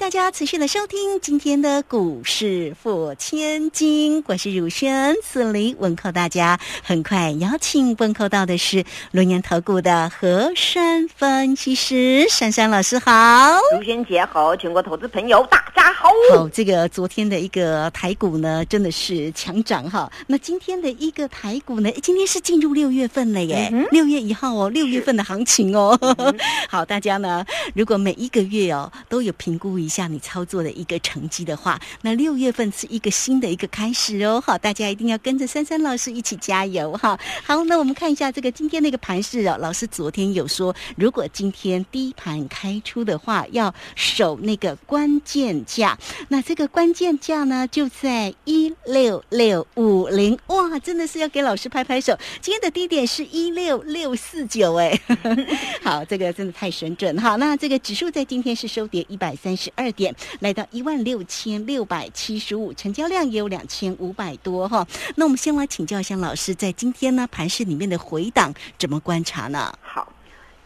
大家持续的收听今天的股市付千金，我是如轩，此里问候大家。很快邀请问候到的是龙岩投顾的何山分析师珊珊老师，好。如轩姐好，全国投资朋友大家好。好，这个昨天的一个台股呢，真的是强涨哈。那今天的一个台股呢，今天是进入六月份了耶，六月一号哦，六月份的行情哦。好，大家呢，如果每一个月哦都有评估一下你操作的一个成绩的话，那六月份是一个新的一个开始哦。好，大家一定要跟着珊珊老师一起加油哈。好，那我们看一下这个今天那个盘势哦。老师昨天有说，如果今天低盘开出的话，要守那个关键价。那这个关键价呢，就在一六六五零。哇，真的是要给老师拍拍手。今天的低点是一六六四九，哎。好，这个真的太神准哈。那这个指数在今天是收跌一百三十二点，来到一万六千六百七十五，成交量也有两千五百多哈。那我们先来请教一下老师，在今天呢盘市里面的回档怎么观察呢？好，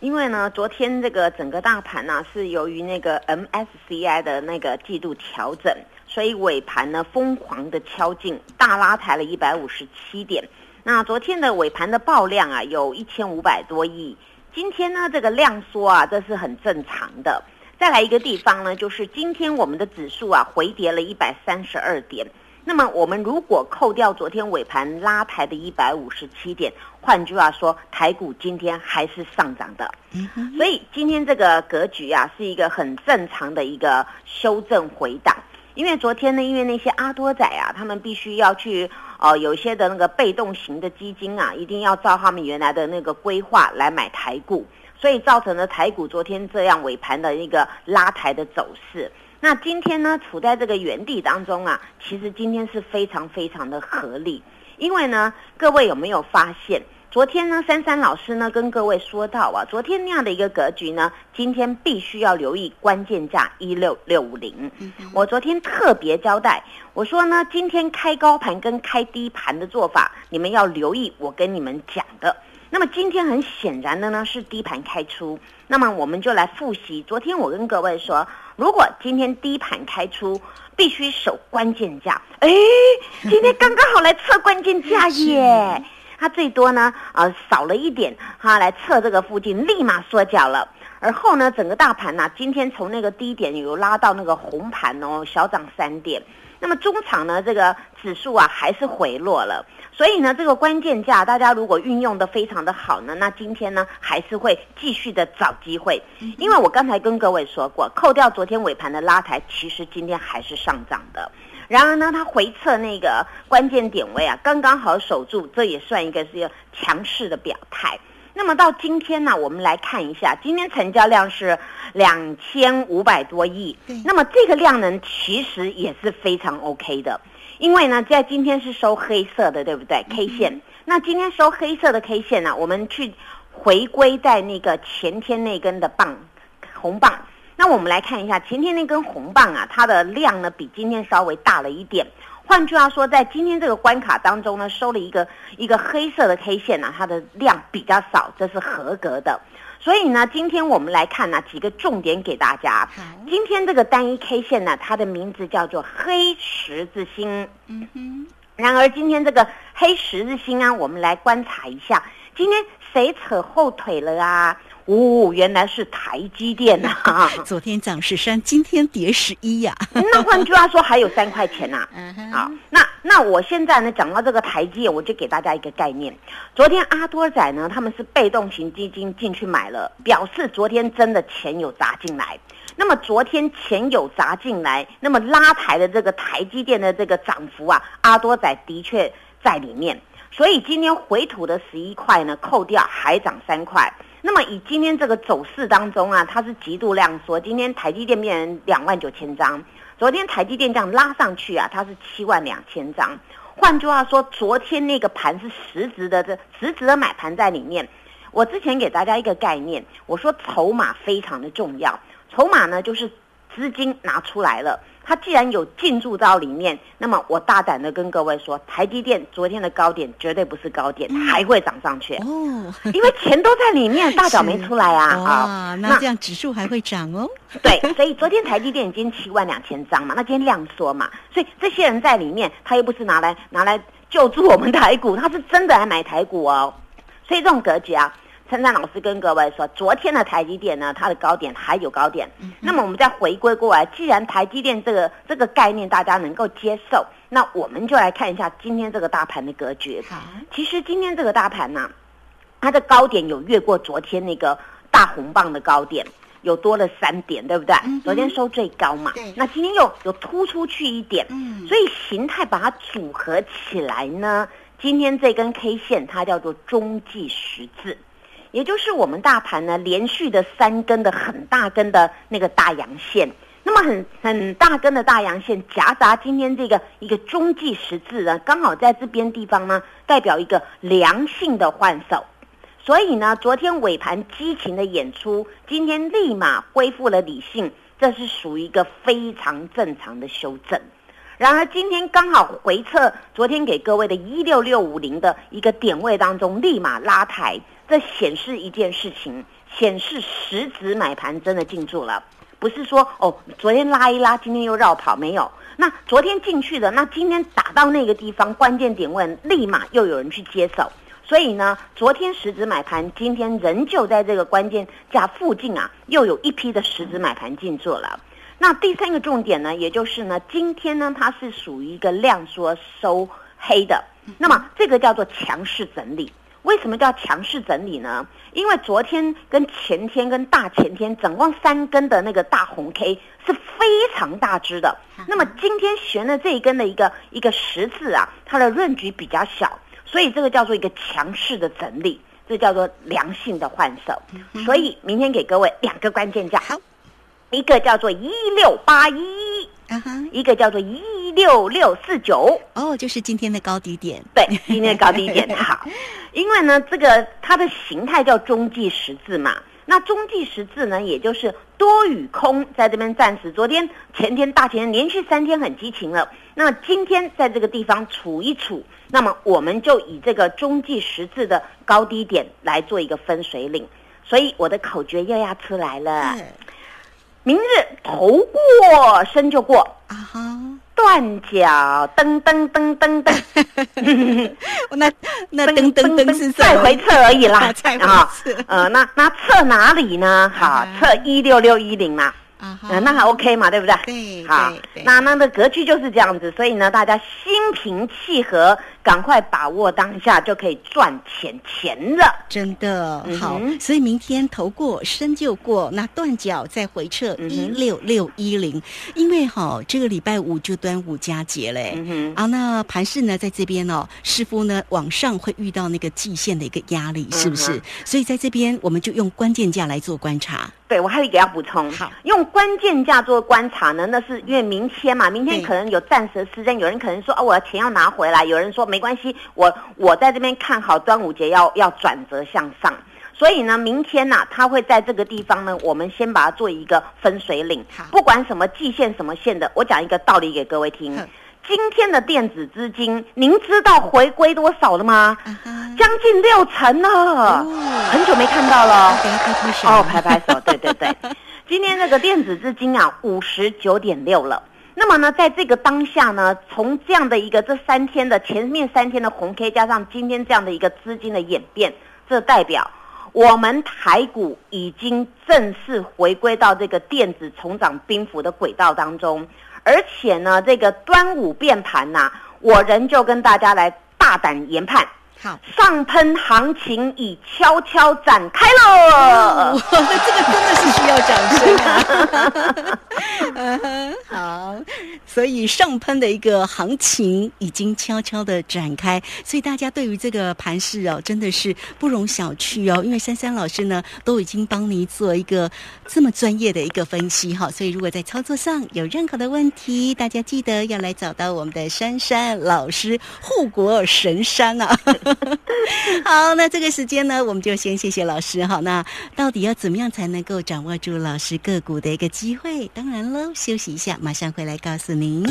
因为呢，昨天这个整个大盘呢是由于那个 MSCI 的那个季度调整，所以尾盘呢疯狂的敲进，大拉抬了一百五十七点。那昨天的尾盘的爆量啊，有一千五百多亿。今天呢，这个量缩啊，这是很正常的。再来一个地方呢，就是今天我们的指数啊回跌了一百三十二点。那么我们如果扣掉昨天尾盘拉抬的一百五十七点，换句话说，台股今天还是上涨的。所以今天这个格局啊，是一个很正常的一个修正回档。因为昨天呢，因为那些阿多仔啊，他们必须要去。呃，有些的那个被动型的基金啊，一定要照他们原来的那个规划来买台股，所以造成了台股昨天这样尾盘的一个拉抬的走势。那今天呢，处在这个原地当中啊，其实今天是非常非常的合理，因为呢，各位有没有发现？昨天呢，珊珊老师呢跟各位说到啊，昨天那样的一个格局呢，今天必须要留意关键价一六六五零。我昨天特别交代，我说呢，今天开高盘跟开低盘的做法，你们要留意我跟你们讲的。那么今天很显然的呢是低盘开出，那么我们就来复习昨天我跟各位说，如果今天低盘开出，必须守关键价。哎，今天刚刚好来测关键价耶。它最多呢，呃，少了一点，哈，来测这个附近，立马缩脚了。而后呢，整个大盘呢，今天从那个低点有拉到那个红盘哦，小涨三点。那么中场呢，这个指数啊，还是回落了。所以呢，这个关键价，大家如果运用的非常的好呢，那今天呢，还是会继续的找机会。因为我刚才跟各位说过，扣掉昨天尾盘的拉抬，其实今天还是上涨的。然而呢，它回测那个关键点位啊，刚刚好守住，这也算一个是强势的表态。那么到今天呢，我们来看一下，今天成交量是两千五百多亿。那么这个量能其实也是非常 OK 的，因为呢，在今天是收黑色的，对不对？K 线。那今天收黑色的 K 线呢，我们去回归在那个前天那根的棒红棒。那我们来看一下前天那根红棒啊，它的量呢比今天稍微大了一点。换句话说，在今天这个关卡当中呢，收了一个一个黑色的 K 线呢，它的量比较少，这是合格的。所以呢，今天我们来看呢几个重点给大家。今天这个单一 K 线呢，它的名字叫做黑十字星。嗯哼。然而今天这个黑十字星啊，我们来观察一下，今天谁扯后腿了啊？哦，原来是台积电呐！昨天涨十三，今天跌十一呀。那换句话说，还有三块钱 呐。好，那那我现在呢，讲到这个台积，我就给大家一个概念。昨天阿多仔呢，他们是被动型基金进去买了，表示昨天真的钱有砸进来。那么昨天钱有砸进来，那么拉抬的这个台积电的这个涨幅啊，阿多仔的确在里面。所以今天回吐的十一块呢，扣掉还涨三块。那么以今天这个走势当中啊，它是极度量缩。今天台积电变成两万九千张，昨天台积电这样拉上去啊，它是七万两千张。换句话说，昨天那个盘是实质的，这实质的买盘在里面。我之前给大家一个概念，我说筹码非常的重要，筹码呢就是资金拿出来了。它既然有进驻到里面，那么我大胆的跟各位说，台积电昨天的高点绝对不是高点，还会涨上去哦，因为钱都在里面，大脚没出来啊 啊，那这样指数还会涨哦。对，所以昨天台积电已经七万两千张嘛，那今天量缩嘛，所以这些人在里面，他又不是拿来拿来救助我们台股，他是真的来买台股哦，所以这种格局啊。陈灿老师跟各位说，昨天的台积电呢，它的高点还有高点。那么我们再回归过来，既然台积电这个这个概念大家能够接受，那我们就来看一下今天这个大盘的格局。其实今天这个大盘呢，它的高点有越过昨天那个大红棒的高点，有多了三点，对不对？昨天收最高嘛，那今天又有突出去一点，所以形态把它组合起来呢，今天这根 K 线它叫做中继十字。也就是我们大盘呢，连续的三根的很大根的那个大阳线，那么很很大根的大阳线夹杂今天这个一个中继十字呢，刚好在这边地方呢，代表一个良性的换手，所以呢，昨天尾盘激情的演出，今天立马恢复了理性，这是属于一个非常正常的修正。然而今天刚好回撤昨天给各位的一六六五零的一个点位当中，立马拉抬。这显示一件事情，显示实质买盘真的进驻了，不是说哦，昨天拉一拉，今天又绕跑，没有。那昨天进去的，那今天打到那个地方关键点位，立马又有人去接手。所以呢，昨天实质买盘，今天仍旧在这个关键价附近啊，又有一批的实质买盘进驻了。那第三个重点呢，也就是呢，今天呢，它是属于一个量缩收黑的，那么这个叫做强势整理。为什么叫强势整理呢？因为昨天跟前天跟大前天，总共三根的那个大红 K 是非常大只的。那么今天悬的这一根的一个一个十字啊，它的润局比较小，所以这个叫做一个强势的整理，这叫做良性的换手。所以明天给各位两个关键价，一个叫做一六八一。一个叫做一六六四九哦，就是今天的高低点。对，今天的高低点 好，因为呢，这个它的形态叫中继十字嘛。那中继十字呢，也就是多与空在这边暂时。昨天、前天、大前天连续三天很激情了。那今天在这个地方处一处，那么我们就以这个中继十字的高低点来做一个分水岭。所以我的口诀又要出来了。明日头过身就过。啊哈，断脚噔噔噔噔噔，那那噔噔噔是再回测而已啦。啊，呃，那那测哪里呢？好，测一六六一零嘛。啊，那还 OK 嘛，对不对？对，好，那那的格局就是这样子，所以呢，大家心平气和，赶快把握当下，就可以赚钱钱了。真的好，所以明天头过身就过，那断脚再回撤一六六一零，因为哈这个礼拜五就端午佳节嘞，啊，那盘市呢在这边哦，师傅呢往上会遇到那个季线的一个压力，是不是？所以在这边我们就用关键价来做观察。对，我还得给他补充。好，用关键价做观察呢，那是因为明天嘛，明天可能有暂时的失真，有人可能说哦，我的钱要拿回来，有人说没关系，我我在这边看好端午节要要转折向上，所以呢，明天呢，他会在这个地方呢，我们先把它做一个分水岭。不管什么季线什么线的，我讲一个道理给各位听。今天的电子资金，您知道回归多少了吗？将近六成了，很久没看到了。哦，拍拍手，对对对。今天那个电子资金啊，五十九点六了。那么呢，在这个当下呢，从这样的一个这三天的前面三天的红 K，加上今天这样的一个资金的演变，这代表我们台股已经正式回归到这个电子重涨兵符的轨道当中。而且呢，这个端午变盘呐，我仍旧跟大家来大胆研判，好，上喷行情已悄悄展开了。这个真的是需要掌声啊！嗯 好，所以上喷的一个行情已经悄悄的展开，所以大家对于这个盘势哦，真的是不容小觑哦。因为珊珊老师呢，都已经帮你做一个这么专业的一个分析哈，所以如果在操作上有任何的问题，大家记得要来找到我们的珊珊老师，护国神山啊。好，那这个时间呢，我们就先谢谢老师哈。那到底要怎么样才能够掌握住老师个股的一个机会？当然喽，休息一下，马上回来告诉你您。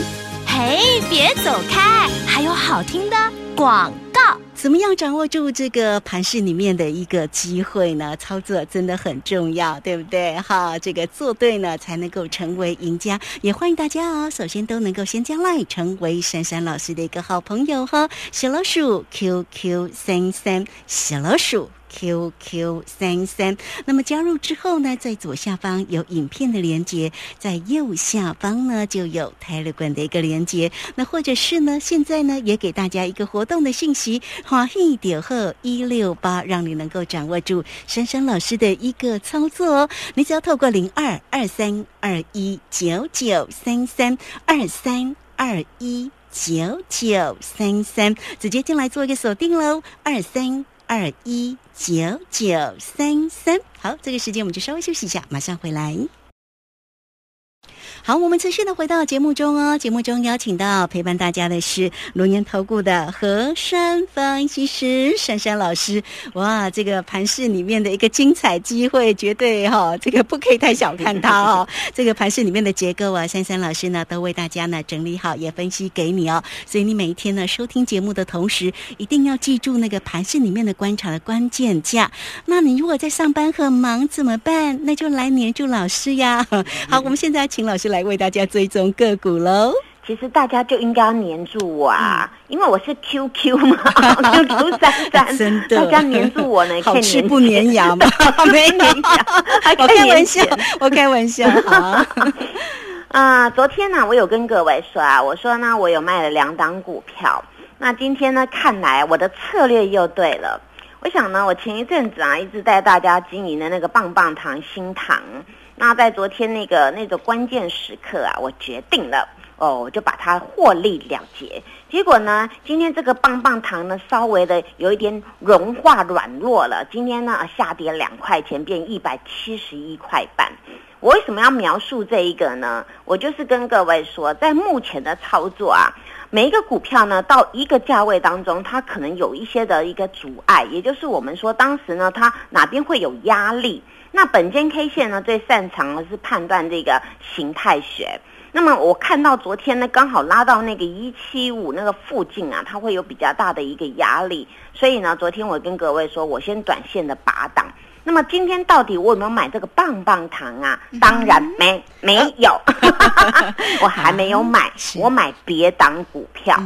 嘿，别走开，还有好听的广告。怎么样掌握住这个盘市里面的一个机会呢？操作真的很重要，对不对？哈，这个做对呢，才能够成为赢家。也欢迎大家哦，首先都能够先加来成为珊珊老师的一个好朋友哈。小老鼠 QQ 三三，小老鼠。QQ 三三，那么加入之后呢，在左下方有影片的连接，在右下方呢就有 Telegram 的一个连接。那或者是呢，现在呢也给大家一个活动的信息，华一点贺一六八，让你能够掌握住珊珊老师的一个操作哦。你只要透过零二二三二一九九三三二三二一九九三三，直接进来做一个锁定喽，二三。二一九九三三，好，这个时间我们就稍微休息一下，马上回来。好，我们持续的回到节目中哦。节目中邀请到陪伴大家的是龙岩投顾的何山分析师珊珊老师。哇，这个盘市里面的一个精彩机会，绝对哈，这个不可以太小看它哦。这个盘市里面的结构啊，珊珊老师呢都为大家呢整理好，也分析给你哦。所以你每一天呢收听节目的同时，一定要记住那个盘市里面的观察的关键价。那你如果在上班很忙怎么办？那就来黏住老师呀。好，我们现在请老师。来为大家追踪个股喽。其实大家就应该要黏住我啊，因为我是 QQ 嘛，QQ 三三，真的，大家黏住我呢，好吃不粘牙嘛，没粘牙，我开玩笑，我开玩笑啊。啊，昨天呢，我有跟各位说啊，我说呢，我有卖了两档股票，那今天呢，看来我的策略又对了。我想呢，我前一阵子啊，一直带大家经营的那个棒棒糖新糖。那在昨天那个那个关键时刻啊，我决定了哦，我就把它获利了结。结果呢，今天这个棒棒糖呢，稍微的有一点融化软弱了。今天呢，下跌两块钱，变一百七十一块半。我为什么要描述这一个呢？我就是跟各位说，在目前的操作啊，每一个股票呢，到一个价位当中，它可能有一些的一个阻碍，也就是我们说当时呢，它哪边会有压力。那本间 K 线呢，最擅长的是判断这个形态学。那么我看到昨天呢，刚好拉到那个一七五那个附近啊，它会有比较大的一个压力。所以呢，昨天我跟各位说，我先短线的拔档。那么今天到底我有没有买这个棒棒糖啊？当然没，没有，我还没有买，我买别档股票。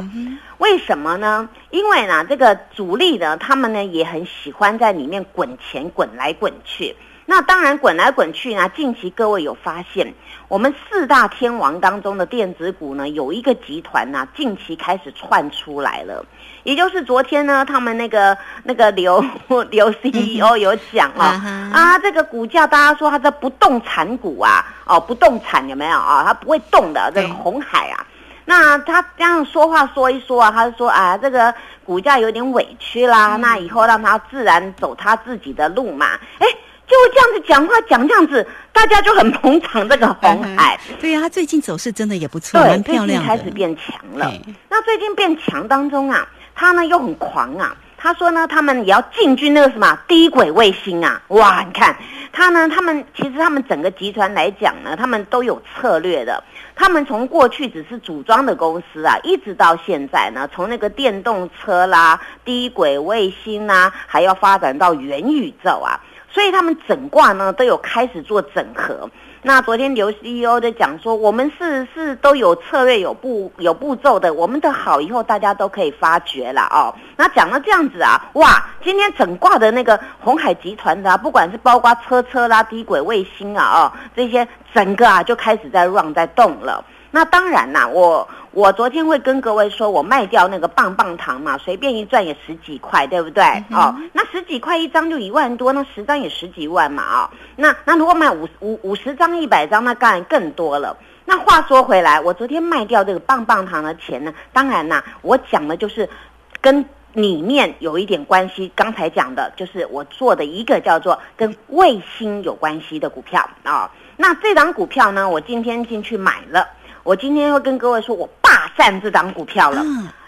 为什么呢？因为呢，这个主力呢，他们呢也很喜欢在里面滚钱，滚来滚去。那当然，滚来滚去呢。近期各位有发现，我们四大天王当中的电子股呢，有一个集团呢，近期开始窜出来了。也就是昨天呢，他们那个那个刘 刘 CEO 有讲啊，啊，这个股价大家说它的不动产股啊，哦，不动产有没有啊？它不会动的这个红海啊。那他这样说话说一说啊，他就说啊，这个股价有点委屈啦，那以后让他自然走他自己的路嘛。哎。就这样子讲话讲这样子，大家就很捧场这个红海。对呀，他最近走势真的也不错，蛮漂亮的。开始变强了。那最近变强当中啊，他呢又很狂啊。他说呢，他们也要进军那个什么低轨卫星啊。哇，你看他呢，他们其实他们整个集团来讲呢，他们都有策略的。他们从过去只是组装的公司啊，一直到现在呢，从那个电动车啦、低轨卫星啊，还要发展到元宇宙啊。所以他们整挂呢都有开始做整合。那昨天刘 CEO 在讲说，我们是是都有策略、有步有步骤的。我们的好以后大家都可以发掘了哦。那讲到这样子啊，哇，今天整挂的那个红海集团的，不管是包括车车啦、低轨卫星啊，哦，这些整个啊就开始在 run 在动了。那当然啦，我。我昨天会跟各位说，我卖掉那个棒棒糖嘛，随便一赚也十几块，对不对？哦，那十几块一张就一万多，那十张也十几万嘛，哦，那那如果买五五五十张、一百张，那当然更多了。那话说回来，我昨天卖掉这个棒棒糖的钱呢，当然啦，我讲的就是跟里面有一点关系。刚才讲的就是我做的一个叫做跟卫星有关系的股票啊。那这档股票呢，我今天进去买了。我今天会跟各位说，我霸占这档股票了。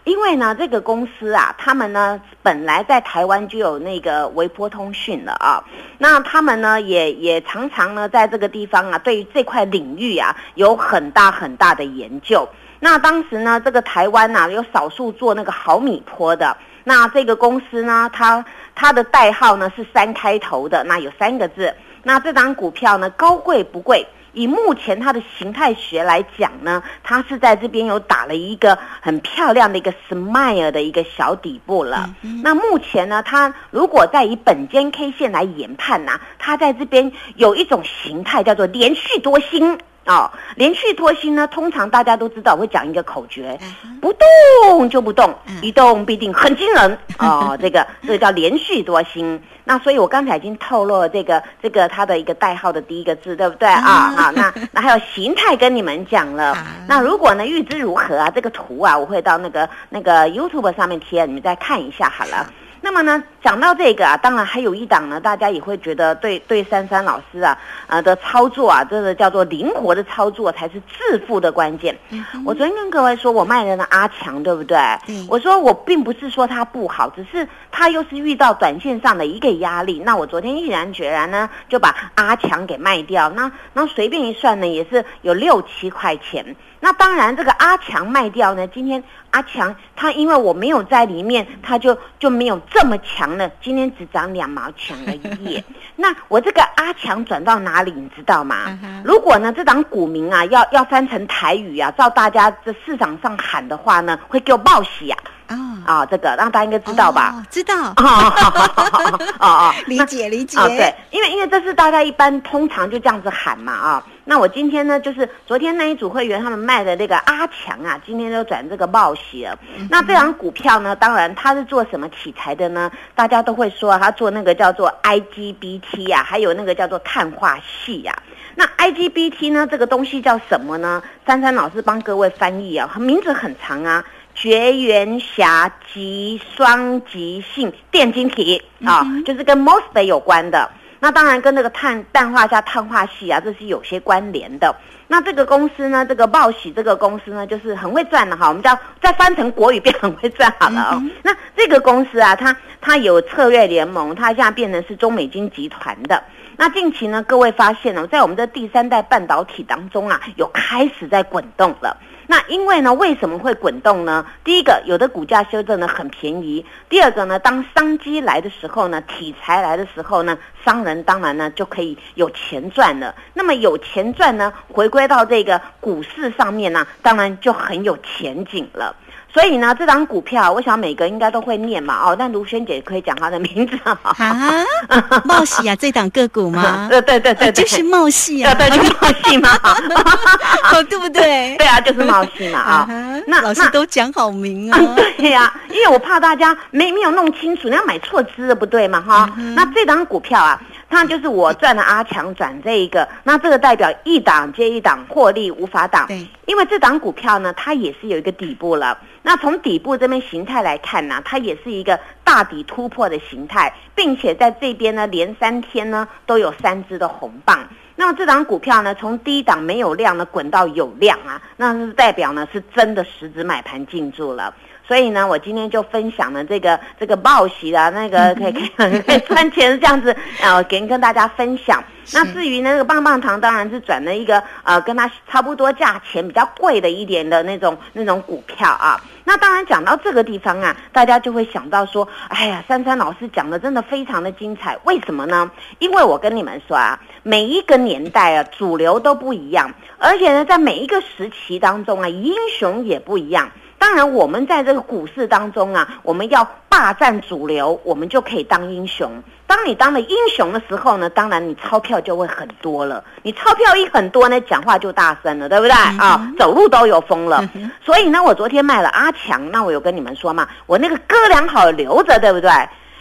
因为呢，这个公司啊，他们呢本来在台湾就有那个微波通讯了啊。那他们呢也也常常呢在这个地方啊，对于这块领域啊有很大很大的研究。那当时呢，这个台湾呐有少数做那个毫米波的。那这个公司呢，它它的代号呢是三开头的，那有三个字。那这张股票呢，高贵不贵？以目前它的形态学来讲呢，它是在这边有打了一个很漂亮的一个 smile 的一个小底部了。那目前呢，它如果再以本间 K 线来研判呢，它在这边有一种形态叫做连续多星。哦，连续多星呢，通常大家都知道会讲一个口诀，不动就不动，一动必定很惊人。哦，这个这个叫连续多星。那所以我刚才已经透露了这个这个它的一个代号的第一个字，对不对啊？好，那那还有形态跟你们讲了。那如果呢预知如何啊？这个图啊，我会到那个那个 YouTube 上面贴，你们再看一下好了。那么呢，讲到这个啊，当然还有一档呢，大家也会觉得对对珊珊老师啊，呃的操作啊，这个叫做灵活的操作才是致富的关键。我昨天跟各位说，我卖人的阿强，对不对？我说我并不是说他不好，只是他又是遇到短线上的一个压力。那我昨天毅然决然呢，就把阿强给卖掉。那那随便一算呢，也是有六七块钱。那当然，这个阿强卖掉呢，今天阿强他因为我没有在里面，他就就没有这么强了。今天只涨两毛钱而已。那我这个阿强转到哪里，你知道吗？如果呢，这档股民啊，要要翻成台语啊，照大家这市场上喊的话呢，会给我报喜。啊啊，这个让大家应该知道吧？知道 哦哦哦，理解理解。对，因为因为这是大家一般通常就这样子喊嘛啊。那我今天呢，就是昨天那一组会员他们卖的那个阿强啊，今天就转这个报喜了。那这张股票呢，当然它是做什么题材的呢？大家都会说它做那个叫做 IGBT 呀，还有那个叫做碳化系呀。那 IGBT 呢，这个东西叫什么呢？珊珊老师帮各位翻译啊，名字很长啊。绝缘狭极双极性电晶体啊，就是跟 MOSFET 有关的。那当然跟那个碳氮化镓碳化系啊，这是有些关联的。那这个公司呢，这个报喜这个公司呢，就是很会赚的哈。我们叫再翻成国语变很会赚好了哦。那这个公司啊，它它有策略联盟，它现在变成是中美金集团的。那近期呢，各位发现了，在我们的第三代半导体当中啊，有开始在滚动了。那因为呢，为什么会滚动呢？第一个，有的股价修正呢很便宜；第二个呢，当商机来的时候呢，题材来的时候呢，商人当然呢就可以有钱赚了。那么有钱赚呢，回归到这个股市上面呢，当然就很有前景了。所以呢，这张股票，我想每个应该都会念嘛，哦，但卢萱姐可以讲她的名字啊。茂喜啊，这档个股吗？对对对对，就是茂喜啊，对，就是茂喜嘛，对不对？对啊，就是茂喜嘛啊。那老师都讲好明啊。对呀，因为我怕大家没没有弄清楚，你要买错资了不对嘛哈。那这档股票啊。它就是我赚了阿强转这一个，那这个代表一档接一档获利无法挡。对，因为这档股票呢，它也是有一个底部了。那从底部这边形态来看呢，它也是一个大底突破的形态，并且在这边呢连三天呢都有三只的红棒。那么这档股票呢，从低档没有量呢滚到有量啊，那是代表呢是真的实质买盘进驻了。所以呢，我今天就分享了这个这个报喜的那个可以可以可以 赚钱这样子，呃，跟跟大家分享。那至于那个棒棒糖，当然是转了一个呃，跟它差不多价钱比较贵的一点的那种那种股票啊。那当然讲到这个地方啊，大家就会想到说，哎呀，珊珊老师讲的真的非常的精彩。为什么呢？因为我跟你们说啊，每一个年代啊，主流都不一样，而且呢，在每一个时期当中啊，英雄也不一样。当然，我们在这个股市当中啊，我们要霸占主流，我们就可以当英雄。当你当了英雄的时候呢，当然你钞票就会很多了。你钞票一很多呢，讲话就大声了，对不对啊？走路都有风了。所以呢，我昨天卖了阿强，那我有跟你们说嘛，我那个哥俩好留着，对不对？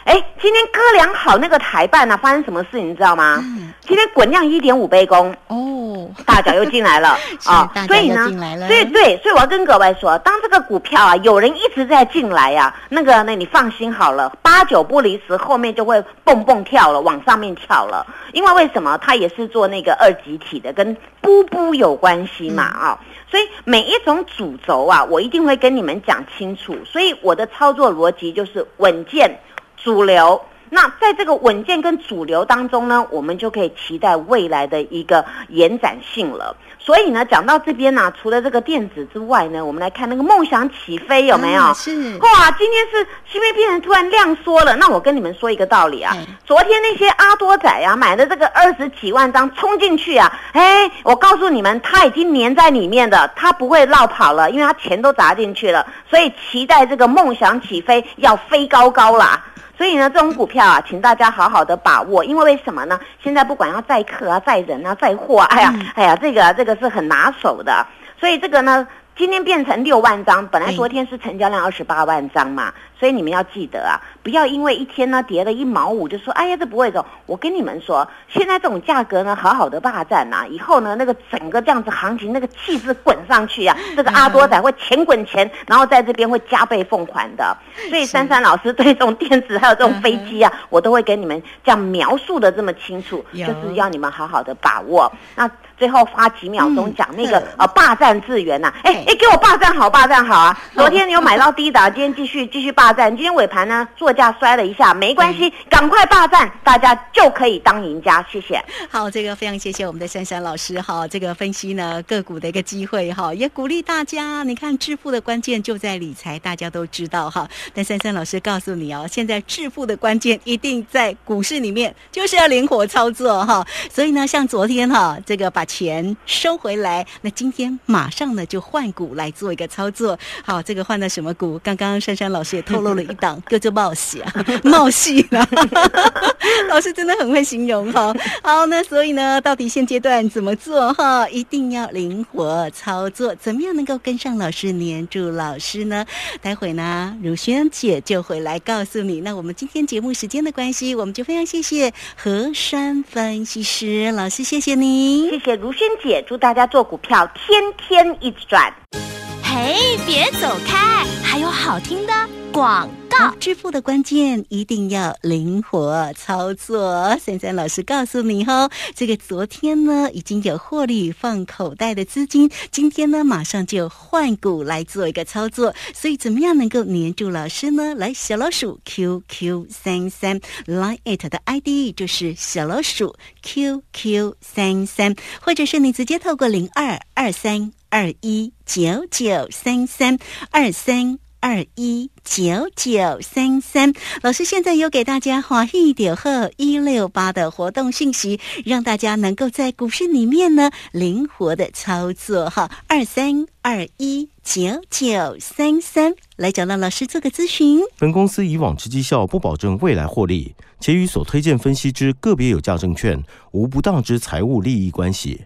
哎，今天哥俩好那个台办呢，发生什么事你知道吗？今天滚量一点五倍工哦。大脚又进来了啊，所以呢，所以对，所以我要跟各位说，当这个股票啊，有人一直在进来呀，那个那你放心好了，八九不离十，后面就会蹦蹦跳了，往上面跳了。因为为什么？它也是做那个二级体的，跟布布有关系嘛啊，所以每一种主轴啊，我一定会跟你们讲清楚。所以我的操作逻辑就是稳健、主流。那在这个稳健跟主流当中呢，我们就可以期待未来的一个延展性了。所以呢，讲到这边呢，除了这个电子之外呢，我们来看那个梦想起飞有没有？是哇，今天是芯片片突然量缩了。那我跟你们说一个道理啊，昨天那些阿多仔啊买的这个二十几万张冲进去啊，哎，我告诉你们，他已经粘在里面的，他不会绕跑了，因为他钱都砸进去了。所以期待这个梦想起飞要飞高高啦。所以呢，这种股票啊，请大家好好的把握，因为为什么呢？现在不管要载客啊、载人啊、载货啊，哎呀，哎呀，这个这个是很拿手的，所以这个呢。今天变成六万张，本来昨天是成交量二十八万张嘛，所以你们要记得啊，不要因为一天呢跌了一毛五就说，哎呀这不会走。我跟你们说，现在这种价格呢，好好的霸占呐，以后呢那个整个这样子行情那个气势滚上去啊，这个阿多仔会钱滚钱，然后在这边会加倍奉还的。所以珊珊老师对这种电子还有这种飞机啊，我都会给你们这样描述的这么清楚，就是要你们好好的把握。那。最后花几秒钟讲那个呃霸占资源呐，哎哎给我霸占好霸占好啊！昨天你有买到低档，今天继续继续霸占，今天尾盘呢作价摔了一下，没关系，赶快霸占，大家就可以当赢家。谢谢。好，这个非常谢谢我们的珊珊老师哈，这个分析呢个股的一个机会哈，也鼓励大家。你看致富的关键就在理财，大家都知道哈。但珊珊老师告诉你哦，现在致富的关键一定在股市里面，就是要灵活操作哈。所以呢，像昨天哈，这个把钱收回来，那今天马上呢就换股来做一个操作。好，这个换的什么股？刚刚珊珊老师也透露了一档，叫做冒喜啊，冒喜啊，老师真的很会形容哈。好，那所以呢，到底现阶段怎么做哈？一定要灵活操作，怎么样能够跟上老师、黏住老师呢？待会呢，如萱姐就会来告诉你。那我们今天节目时间的关系，我们就非常谢谢何山分析师老师，谢谢您，谢谢。如萱姐，祝大家做股票天天一直赚。嘿，别走开，还有好听的广。告。支付的关键一定要灵活操作。珊珊老师告诉你哦，这个昨天呢已经有获利放口袋的资金，今天呢马上就换股来做一个操作。所以怎么样能够黏住老师呢？来，小老鼠 QQ 三三 Line it 的 ID 就是小老鼠 QQ 三三，或者是你直接透过零二二三二一九九三三二三。二一九九三三，老师现在有给大家华一点贺一六八的活动信息，让大家能够在股市里面呢灵活的操作哈。二三二一九九三三，来找到老师做个咨询。本公司以往之绩效不保证未来获利，且与所推荐分析之个别有价证券无不当之财务利益关系。